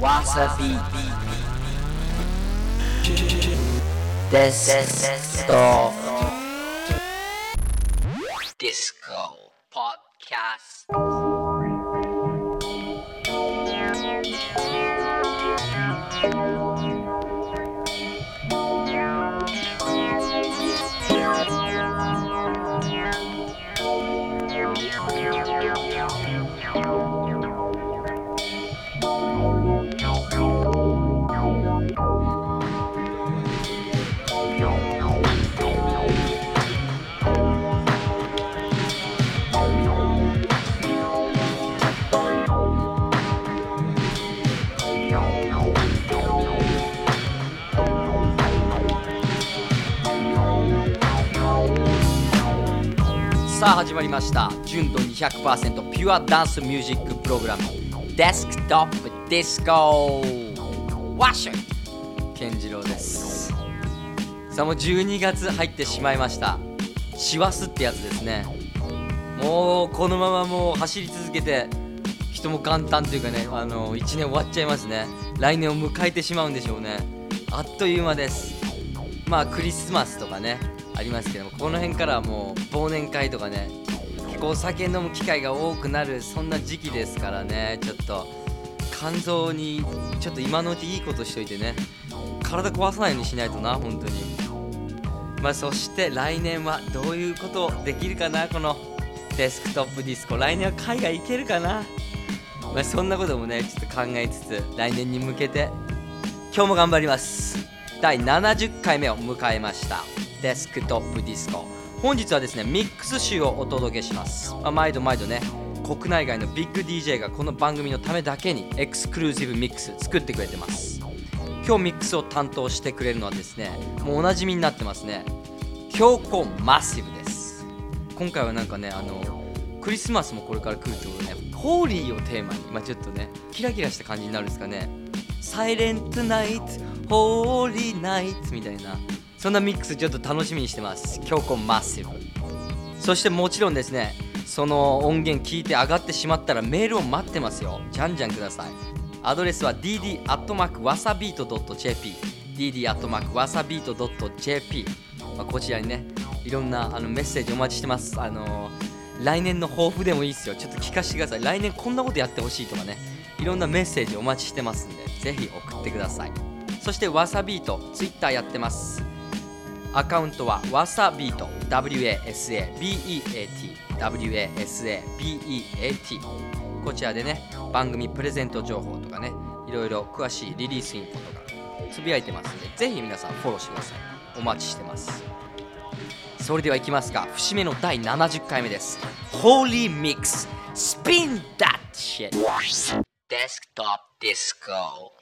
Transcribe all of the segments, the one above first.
わさびさあ始まりました。純度200%ピュアダンスミュージックプログラム。デスクトップディスコ。ワッシュ。健次郎です。さあもう12月入ってしまいました。師走ってやつですね。もうこのままもう走り続けて人も元旦というかねあの1年終わっちゃいますね。来年を迎えてしまうんでしょうね。あっという間です。まあクリスマスとかね。ありますけどもこの辺からはもう忘年会とかねお酒飲む機会が多くなるそんな時期ですからねちょっと肝臓にちょっと今のうちいいことしといてね体壊さないようにしないとな本当に。まあそして来年はどういうことできるかなこのデスクトップディスコ。来年は海外行けるかな。まあそんなこともねちょっと考えつつ来年に向けて今日も頑張ります。第70回目を迎えました。デスクトップディスコ。本日はですねミックスショーをお届けします、まあ毎度毎度ね国内外のビッグ DJ がこの番組のためだけにエクスクルーシブミックス作ってくれてます。今日ミックスを担当してくれるのはですねもうおなじみになってますね強固マッシブです。今回はなんかねあのクリスマスもこれから来るってことでね holy をテーマにまあちょっとねキラキラした感じになるんですかね。サイレントナイトホーリーナイトみたいなそんなミックスちょっと楽しみにしてます。強固マッシブそしてもちろんですねその音源聞いて上がってしまったらメールを待ってますよ。じゃんじゃんください。アドレスは dd.wasabeat.jp dd.wasabeat.jp、まあ、こちらにねいろんなあのメッセージお待ちしてます。あのー来年の抱負でもいいですよ。ちょっと聞かせてください。来年こんなことやってほしいとかねいろんなメッセージお待ちしてますんでぜひ送ってください。そしてわさビートツイッターやってます。アカウントはわさビート WASABEAT WASABEAT こちらでね番組プレゼント情報とかねいろいろ詳しいリリースインフォとかつぶやいてますんでぜひ皆さんフォローしてください。お待ちしてます。それではいきますか節目の第70回目です。Holy Mix. Spin That Shit. Desktop Disco「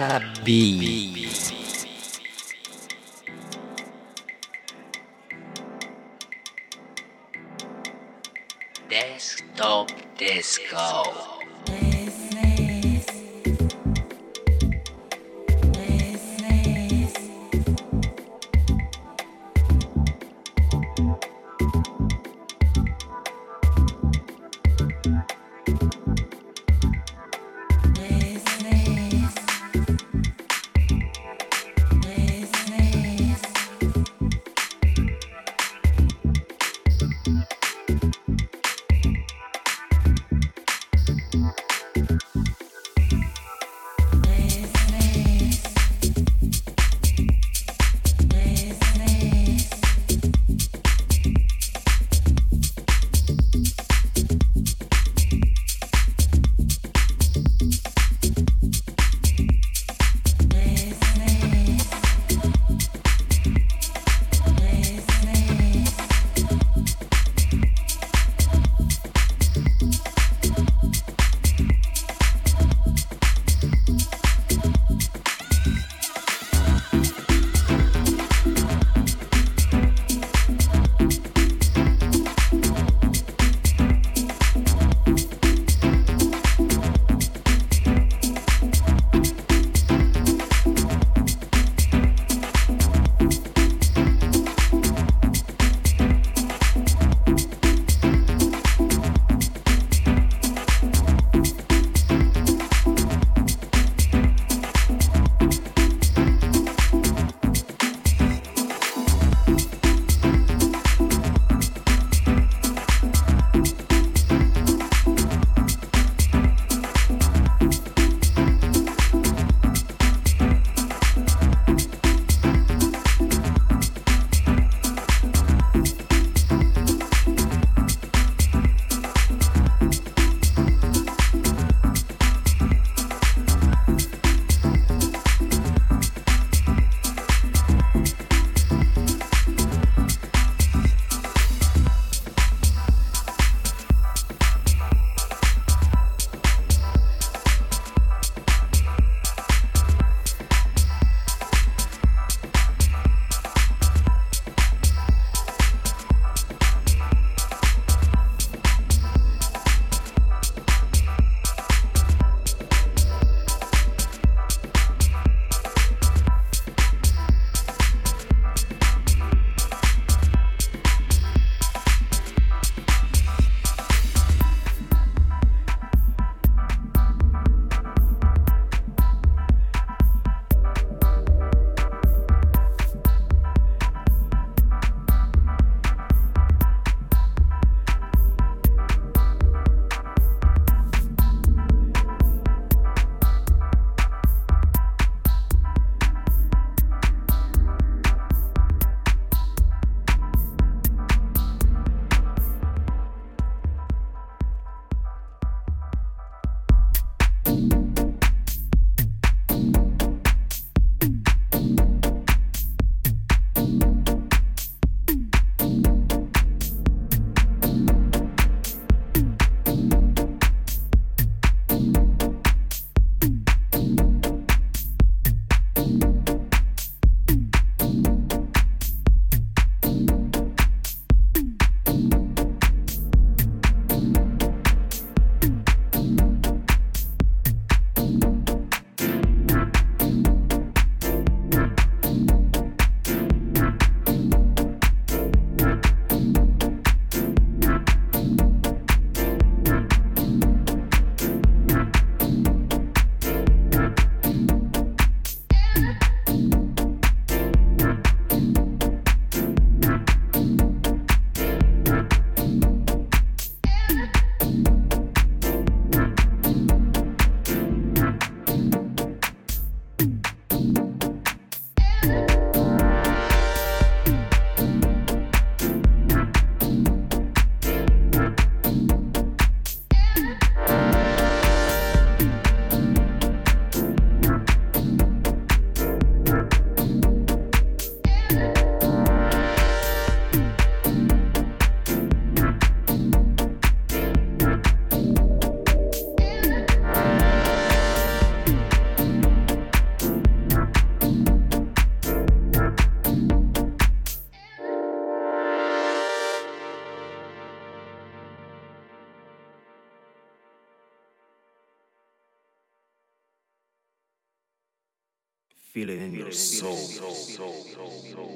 わ soul. soul. soul. soul. soul. soul.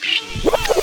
ク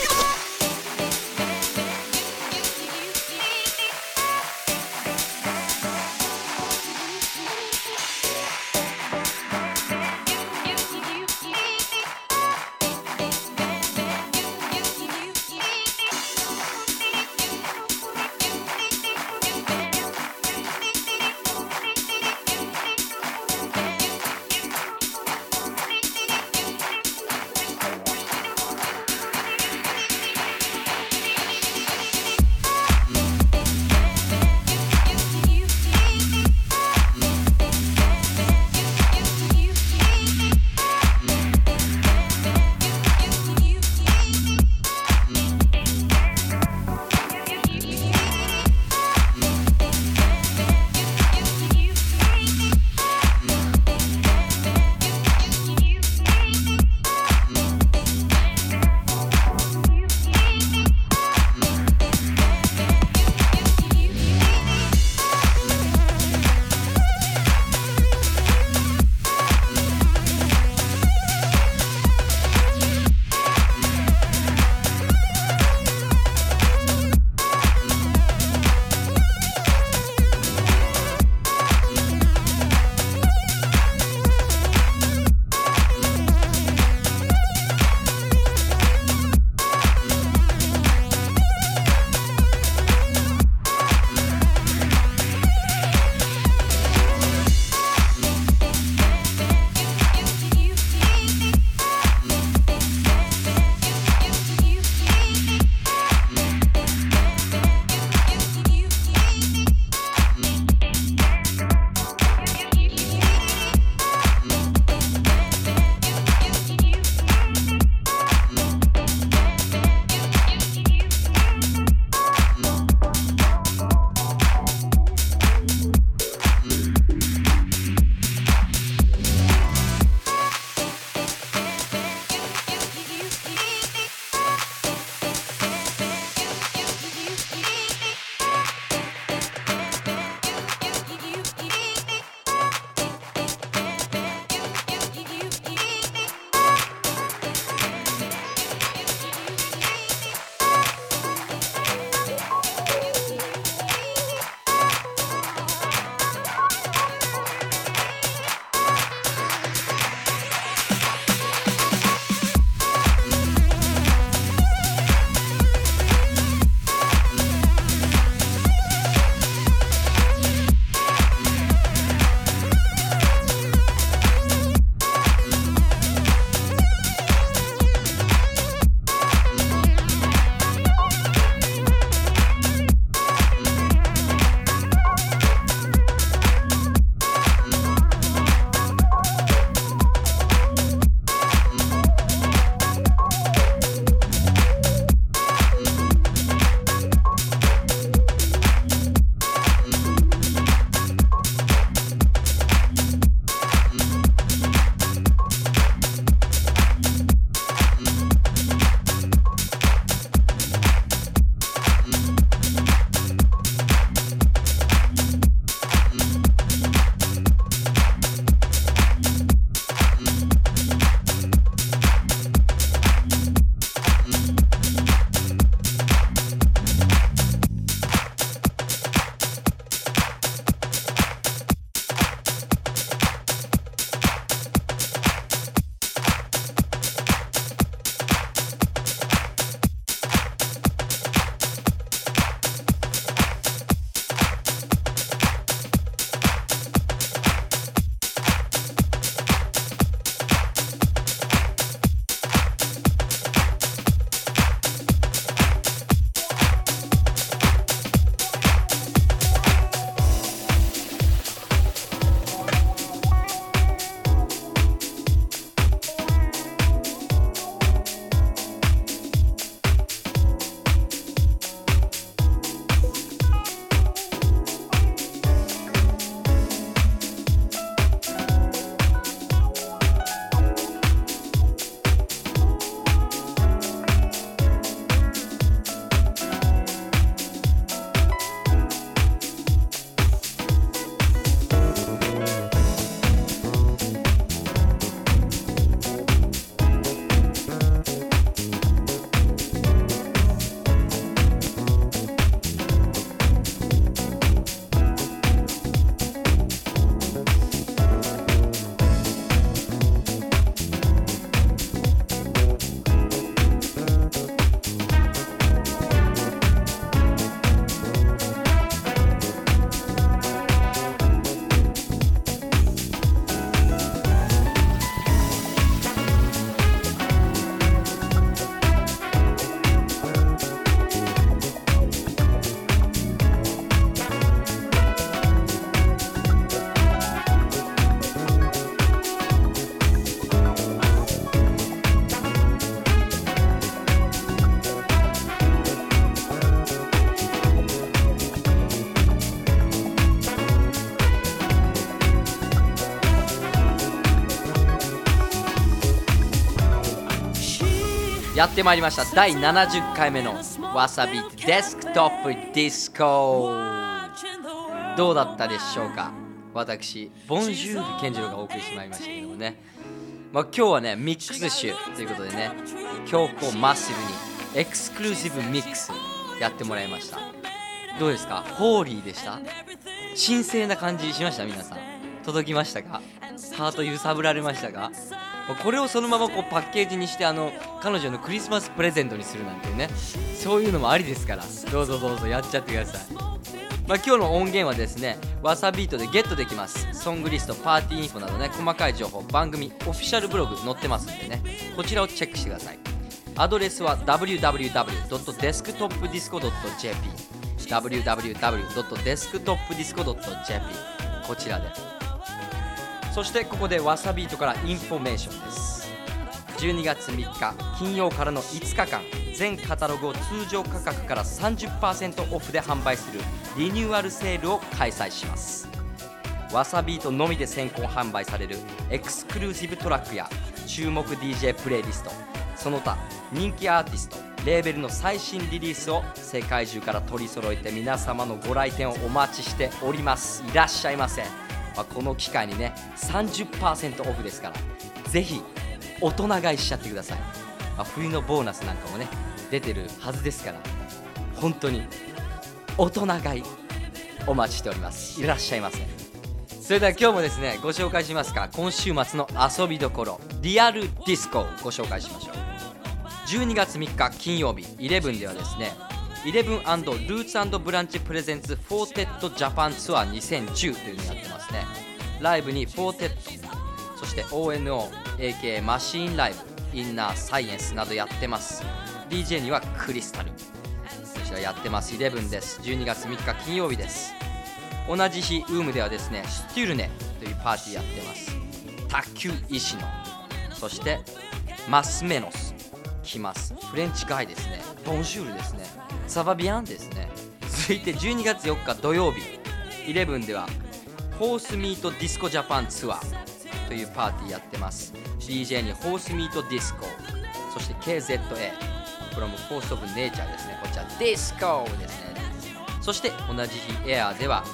やってまいりました。第70回目のわさびデスクトップディスコ。どうだったでしょうか？私ボンジュール健次郎がお送りしてまいりましたけどもね、まあ、今日はねミックスショーということでね強行マッシブにエクスクルーシブミックスやってもらいました。どうですか？ holy でした？神聖な感じしました？皆さん。届きましたか？ハート揺さぶられましたか？これをそのままこうパッケージにしてあの彼女のクリスマスプレゼントにするなんてねそういうのもありですから。どうぞどうぞやっちゃってください。まあ、今日の音源はですねわさビートでゲットできます。ソングリストパーティーインフォなどね細かい情報番組オフィシャルブログ載ってますんでね。こちらをチェックしてください。アドレスは www.desktopdisco.jp www.desktopdisco.jp こちらで。そしてここでわさビートからインフォメーションです。12月3日金曜からの5日間全カタログを通常価格から30%オフで販売するリニューアルセールを開催します。わさビートのみで先行販売されるエクスクルーシブトラックや注目 DJ プレイリストその他人気アーティストレーベルの最新リリースを世界中から取り揃えて皆様のご来店をお待ちしております。いらっしゃいませ、まあ、この機会にね30%オフですからぜひ大人買いしちゃってください、まあ、冬のボーナスなんかもね出てるはずですから本当に大人買いお待ちしております。いらっしゃいませ。それでは今日もですねご紹介しますか。今週末の遊びどころリアルディスコをご紹介しましょう。12月3日金曜日11ではですね11 root & branch presents Four Tet Japan Tour 2010というのをやってますね。ライブにフォーテッドそして ONO AK マシーンライブインナーサイエンスなどやってます。DJ にはクリスタル。こちらやってます。11です。12月3日金曜日です。同じ日ウームではですねステュルネというパーティーやってます。卓球石野。そしてマスメノス。来ます。フレンチガイですね。 Bonjour ですね。 Ça va bien ですね。続いて12月4日土曜日。11ではホースミートディスコジャパンツアーというパーティーやってます。DJ にホースミートディスコ。そして KZA from Force of Nature ですね。こちらディスコですね。そして同じ日エアーでは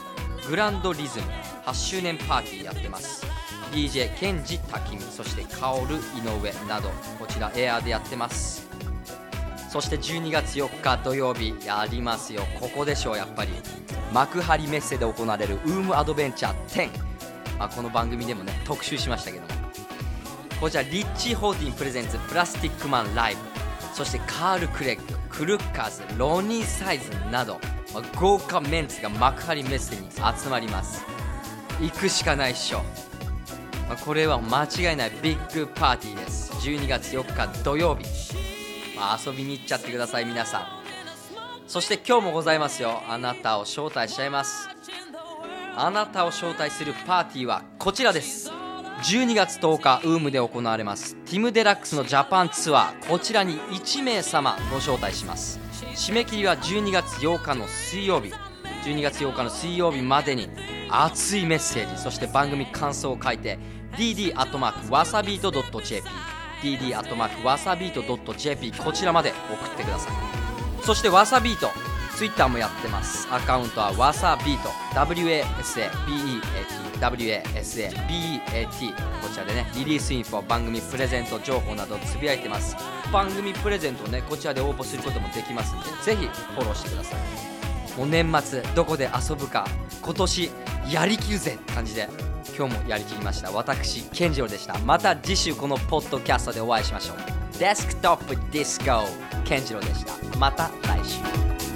グランドリズム8周年パーティーやってます。DJ ケンジタキミそしてカオル井上などこちらエアーでやってます。そして12月4日土曜日やりますよ。ここでしょうやっぱり。幕張メッセで行われるウームアドベンチャー10まあ、この番組でもね特集しましたけども。こちらリッチー・ホーティンプレゼンツプラスティックマンライブ。そしてカール・クレッグクルッカーズロニー・サイズなど、まあ、豪華メンツが幕張メッセに集まります。行くしかないっしょ、まあ、これは間違いないビッグパーティーです。12月4日土曜日、まあ、遊びに行っちゃってください皆さん。そして今日もございますよ。あなたを招待しちゃいます。あなたを招待するパーティーはこちらです。12月10日ウームで行われます。ティム・デラックスのジャパンツアー。こちらに1名様ご招待します。締め切りは12月8日の水曜日。12月8日の水曜日までに熱いメッセージそして番組感想を書いて dd アットマークわさビート .jp dd アットマークわさビート .jp こちらまで送ってください。そしてわさビートツイッターもやってます。アカウントはわさビート WASABEAT WASABEAT こちらでねリリースインフォ番組プレゼント情報などつぶやいてます。番組プレゼントをねこちらで応募することもできますんでぜひフォローしてください。もう年末どこで遊ぶか今年やりきるぜって感じで。今日もやりきりました。私健次郎でした。また次週このポッドキャストでお会いしましょう。デスクトップディスコ。健次郎でした。また来週。